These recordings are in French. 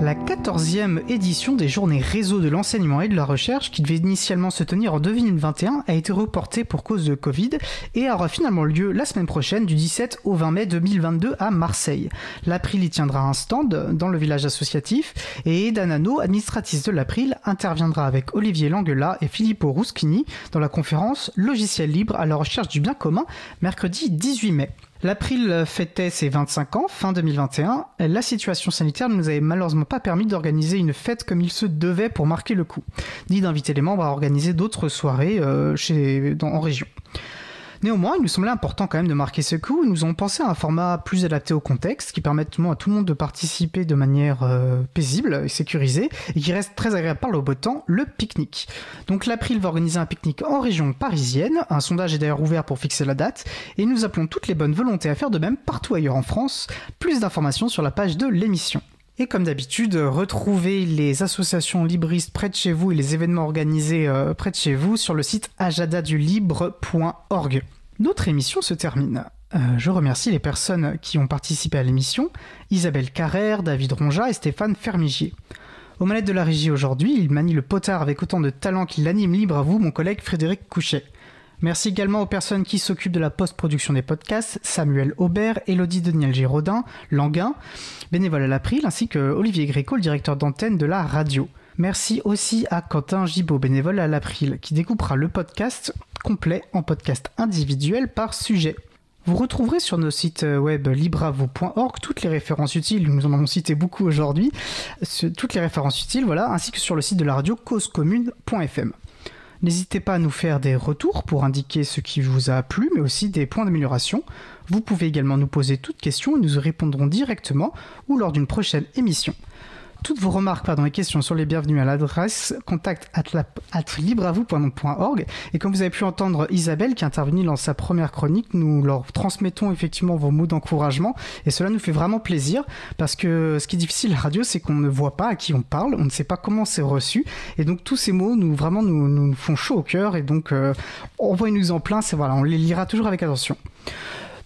La 14e édition des journées réseau de l'enseignement et de la recherche, qui devait initialement se tenir en 2021, a été reportée pour cause de Covid et aura finalement lieu la semaine prochaine du 17 au 20 mai 2022 à Marseille. L'April y tiendra un stand dans le village associatif et Eda Nano, administratrice de l'April, interviendra avec Olivier Languela et Filippo Ruschini dans la conférence Logiciel libre à la recherche du bien commun mercredi 18 mai. L'April fêtait ses 25 ans, fin 2021. La situation sanitaire ne nous avait malheureusement pas permis d'organiser une fête comme il se devait pour marquer le coup, ni d'inviter les membres à organiser d'autres soirées euh, chez, en région. Néanmoins, il nous semblait important quand même de marquer ce coup. Nous avons pensé à un format plus adapté au contexte, qui permette à tout le monde de participer de manière euh, paisible et sécurisée, et qui reste très agréable par le beau temps, le pique-nique. Donc l'April va organiser un pique-nique en région parisienne. Un sondage est d'ailleurs ouvert pour fixer la date, et nous appelons toutes les bonnes volontés à faire de même partout ailleurs en France. Plus d'informations sur la page de l'émission. Et comme d'habitude, retrouvez les associations libristes près de chez vous et les événements organisés euh, près de chez vous sur le site ajadadulibre.org. Notre émission se termine. Euh, je remercie les personnes qui ont participé à l'émission, Isabelle Carrère, David Ronja et Stéphane Fermigier. Au manettes de la régie aujourd'hui, il manie le potard avec autant de talent qu'il l'anime libre à vous, mon collègue Frédéric Couchet. Merci également aux personnes qui s'occupent de la post-production des podcasts, Samuel Aubert, Elodie Daniel Giraudin, Languin, bénévole à l'April, ainsi que Olivier Gréco, le directeur d'antenne de la radio. Merci aussi à Quentin Gibaud, bénévole à l'April, qui découpera le podcast complet en podcast individuel par sujet. Vous retrouverez sur nos sites web libravou.org toutes les références utiles, nous en avons cité beaucoup aujourd'hui, toutes les références utiles, voilà, ainsi que sur le site de la radio causecommune.fm. N'hésitez pas à nous faire des retours pour indiquer ce qui vous a plu, mais aussi des points d'amélioration. Vous pouvez également nous poser toutes questions et nous y répondrons directement ou lors d'une prochaine émission. Toutes vos remarques pardon, et questions sont les bienvenues à l'adresse contact at. Et comme vous avez pu entendre Isabelle qui est intervenue dans sa première chronique, nous leur transmettons effectivement vos mots d'encouragement. Et cela nous fait vraiment plaisir parce que ce qui est difficile à la radio, c'est qu'on ne voit pas à qui on parle, on ne sait pas comment c'est reçu. Et donc tous ces mots nous vraiment nous, nous font chaud au cœur. Et donc euh, envoyez-nous en plein, c'est voilà, on les lira toujours avec attention.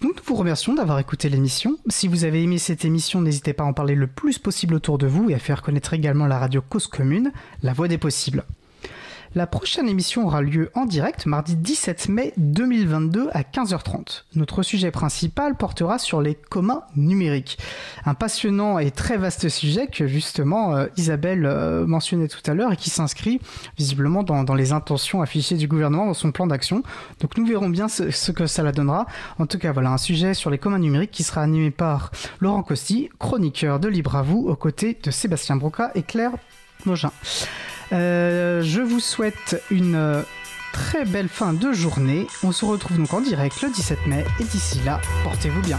Nous vous remercions d'avoir écouté l'émission. Si vous avez aimé cette émission, n'hésitez pas à en parler le plus possible autour de vous et à faire connaître également la radio Cause Commune, la voix des possibles. La prochaine émission aura lieu en direct mardi 17 mai 2022 à 15h30. Notre sujet principal portera sur les communs numériques. Un passionnant et très vaste sujet que justement euh, Isabelle euh, mentionnait tout à l'heure et qui s'inscrit visiblement dans, les intentions affichées du gouvernement dans son plan d'action. Donc nous verrons bien ce, ce, que ça la donnera. En tout cas, voilà un sujet sur les communs numériques qui sera animé par Laurent Costi, chroniqueur de Libre à vous, aux côtés de Sébastien Broca et Claire Mogin. Euh, je vous souhaite une euh, très belle fin de journée. On se retrouve donc en direct le 17 mai et d'ici là, portez-vous bien.